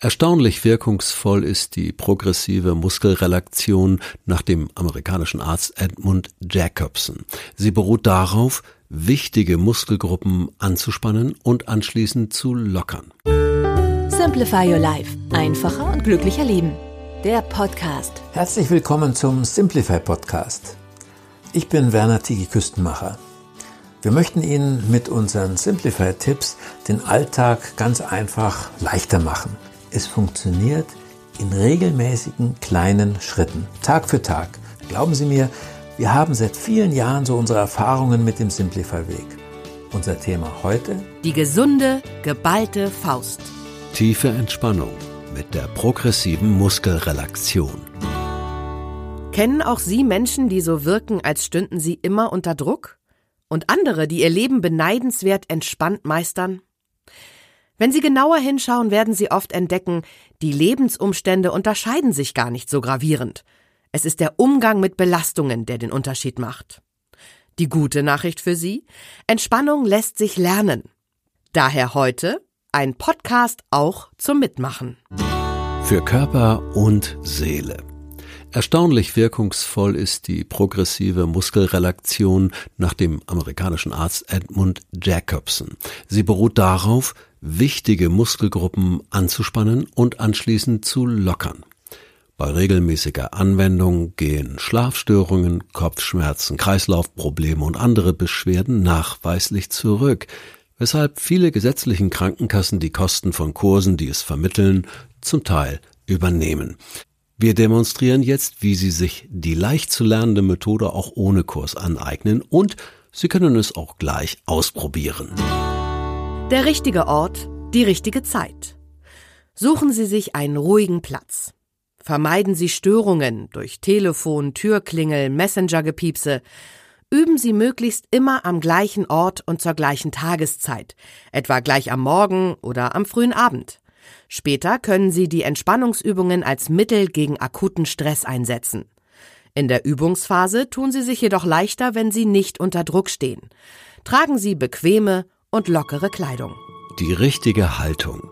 Erstaunlich wirkungsvoll ist die progressive Muskelrelaktion nach dem amerikanischen Arzt Edmund Jacobson. Sie beruht darauf, wichtige Muskelgruppen anzuspannen und anschließend zu lockern. Simplify Your Life. Einfacher und glücklicher Leben. Der Podcast. Herzlich willkommen zum Simplify Podcast. Ich bin Werner Tigi Küstenmacher. Wir möchten Ihnen mit unseren Simplify-Tipps den Alltag ganz einfach leichter machen. Es funktioniert in regelmäßigen kleinen Schritten, Tag für Tag. Glauben Sie mir, wir haben seit vielen Jahren so unsere Erfahrungen mit dem Simplify-Weg. Unser Thema heute? Die gesunde, geballte Faust. Tiefe Entspannung mit der progressiven Muskelrelaktion. Kennen auch Sie Menschen, die so wirken, als stünden sie immer unter Druck? Und andere, die ihr Leben beneidenswert entspannt meistern? Wenn Sie genauer hinschauen, werden Sie oft entdecken, die Lebensumstände unterscheiden sich gar nicht so gravierend. Es ist der Umgang mit Belastungen, der den Unterschied macht. Die gute Nachricht für Sie? Entspannung lässt sich lernen. Daher heute ein Podcast auch zum Mitmachen. Für Körper und Seele. Erstaunlich wirkungsvoll ist die progressive Muskelrelaktion nach dem amerikanischen Arzt Edmund Jacobson. Sie beruht darauf, wichtige Muskelgruppen anzuspannen und anschließend zu lockern. Bei regelmäßiger Anwendung gehen Schlafstörungen, Kopfschmerzen, Kreislaufprobleme und andere Beschwerden nachweislich zurück, weshalb viele gesetzlichen Krankenkassen die Kosten von Kursen, die es vermitteln, zum Teil übernehmen. Wir demonstrieren jetzt, wie Sie sich die leicht zu lernende Methode auch ohne Kurs aneignen und Sie können es auch gleich ausprobieren. Der richtige Ort, die richtige Zeit. Suchen Sie sich einen ruhigen Platz. Vermeiden Sie Störungen durch Telefon, Türklingel, Messengergepiepse. Üben Sie möglichst immer am gleichen Ort und zur gleichen Tageszeit, etwa gleich am Morgen oder am frühen Abend. Später können Sie die Entspannungsübungen als Mittel gegen akuten Stress einsetzen. In der Übungsphase tun Sie sich jedoch leichter, wenn Sie nicht unter Druck stehen. Tragen Sie bequeme und lockere Kleidung. Die richtige Haltung.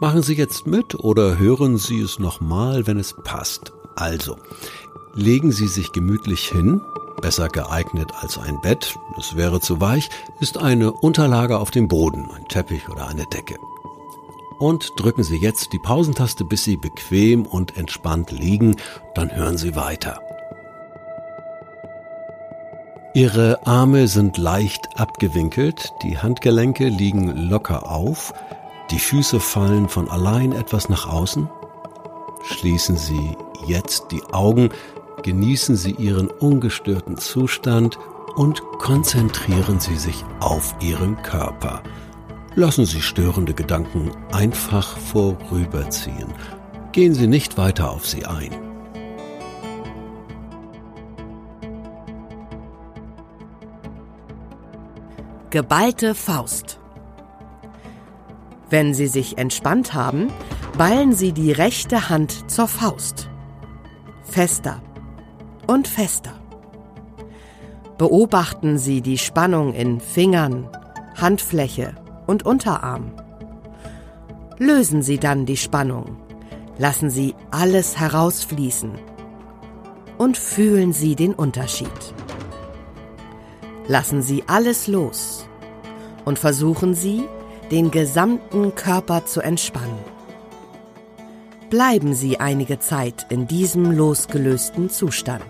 Machen Sie jetzt mit oder hören Sie es nochmal, wenn es passt. Also, legen Sie sich gemütlich hin, besser geeignet als ein Bett, es wäre zu weich, ist eine Unterlage auf dem Boden, ein Teppich oder eine Decke und drücken Sie jetzt die Pausentaste, bis Sie bequem und entspannt liegen, dann hören Sie weiter. Ihre Arme sind leicht abgewinkelt, die Handgelenke liegen locker auf, die Füße fallen von allein etwas nach außen. Schließen Sie jetzt die Augen, genießen Sie Ihren ungestörten Zustand und konzentrieren Sie sich auf Ihren Körper. Lassen Sie störende Gedanken einfach vorüberziehen. Gehen Sie nicht weiter auf sie ein. Geballte Faust. Wenn Sie sich entspannt haben, ballen Sie die rechte Hand zur Faust. Fester und fester. Beobachten Sie die Spannung in Fingern, Handfläche und Unterarm. Lösen Sie dann die Spannung. Lassen Sie alles herausfließen. Und fühlen Sie den Unterschied. Lassen Sie alles los und versuchen Sie, den gesamten Körper zu entspannen. Bleiben Sie einige Zeit in diesem losgelösten Zustand.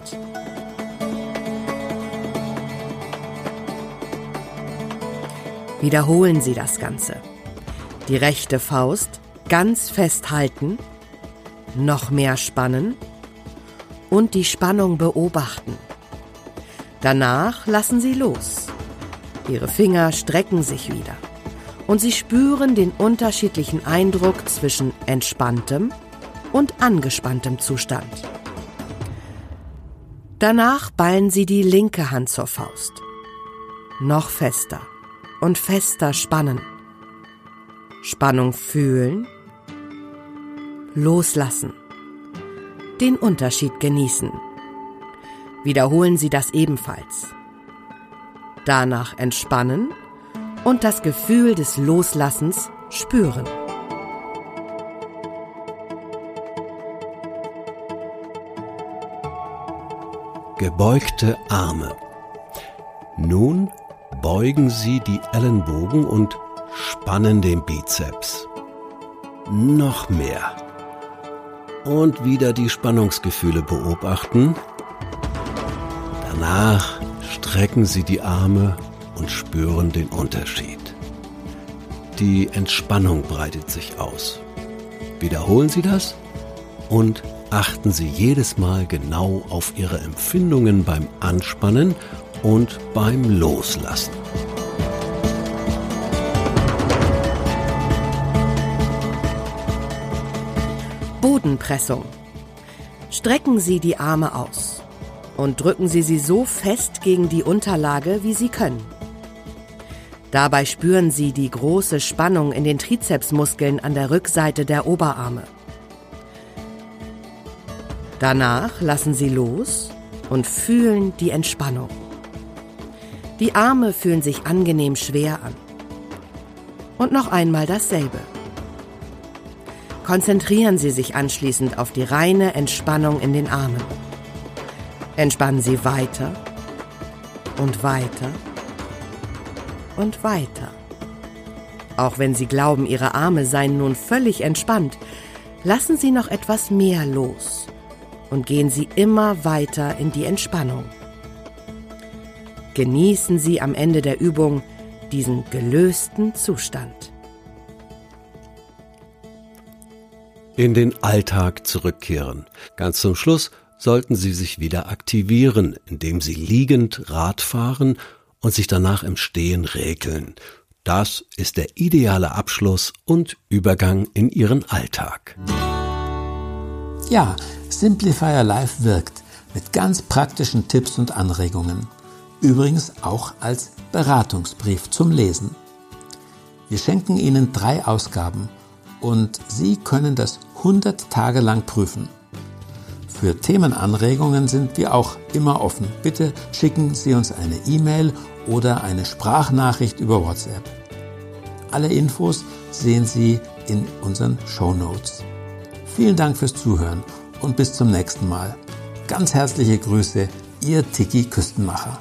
Wiederholen Sie das Ganze. Die rechte Faust ganz fest halten, noch mehr spannen und die Spannung beobachten. Danach lassen Sie los. Ihre Finger strecken sich wieder und Sie spüren den unterschiedlichen Eindruck zwischen entspanntem und angespanntem Zustand. Danach ballen Sie die linke Hand zur Faust. Noch fester und fester spannen. Spannung fühlen, loslassen, den Unterschied genießen. Wiederholen Sie das ebenfalls. Danach entspannen und das Gefühl des Loslassens spüren. Gebeugte Arme. Nun beugen Sie die Ellenbogen und spannen den Bizeps. Noch mehr. Und wieder die Spannungsgefühle beobachten. Danach strecken Sie die Arme und spüren den Unterschied. Die Entspannung breitet sich aus. Wiederholen Sie das und achten Sie jedes Mal genau auf Ihre Empfindungen beim Anspannen und beim Loslassen. Bodenpressung. Strecken Sie die Arme aus und drücken Sie sie so fest gegen die Unterlage, wie Sie können. Dabei spüren Sie die große Spannung in den Trizepsmuskeln an der Rückseite der Oberarme. Danach lassen Sie los und fühlen die Entspannung. Die Arme fühlen sich angenehm schwer an. Und noch einmal dasselbe. Konzentrieren Sie sich anschließend auf die reine Entspannung in den Armen. Entspannen Sie weiter und weiter und weiter. Auch wenn Sie glauben, Ihre Arme seien nun völlig entspannt, lassen Sie noch etwas mehr los und gehen Sie immer weiter in die Entspannung. Genießen Sie am Ende der Übung diesen gelösten Zustand. In den Alltag zurückkehren. Ganz zum Schluss sollten Sie sich wieder aktivieren, indem Sie liegend Rad fahren und sich danach im Stehen räkeln. Das ist der ideale Abschluss und Übergang in Ihren Alltag. Ja, Simplifier Live wirkt mit ganz praktischen Tipps und Anregungen. Übrigens auch als Beratungsbrief zum Lesen. Wir schenken Ihnen drei Ausgaben und Sie können das 100 Tage lang prüfen. Für Themenanregungen sind wir auch immer offen. Bitte schicken Sie uns eine E-Mail oder eine Sprachnachricht über WhatsApp. Alle Infos sehen Sie in unseren Show Notes. Vielen Dank fürs Zuhören und bis zum nächsten Mal. Ganz herzliche Grüße, Ihr Tiki Küstenmacher.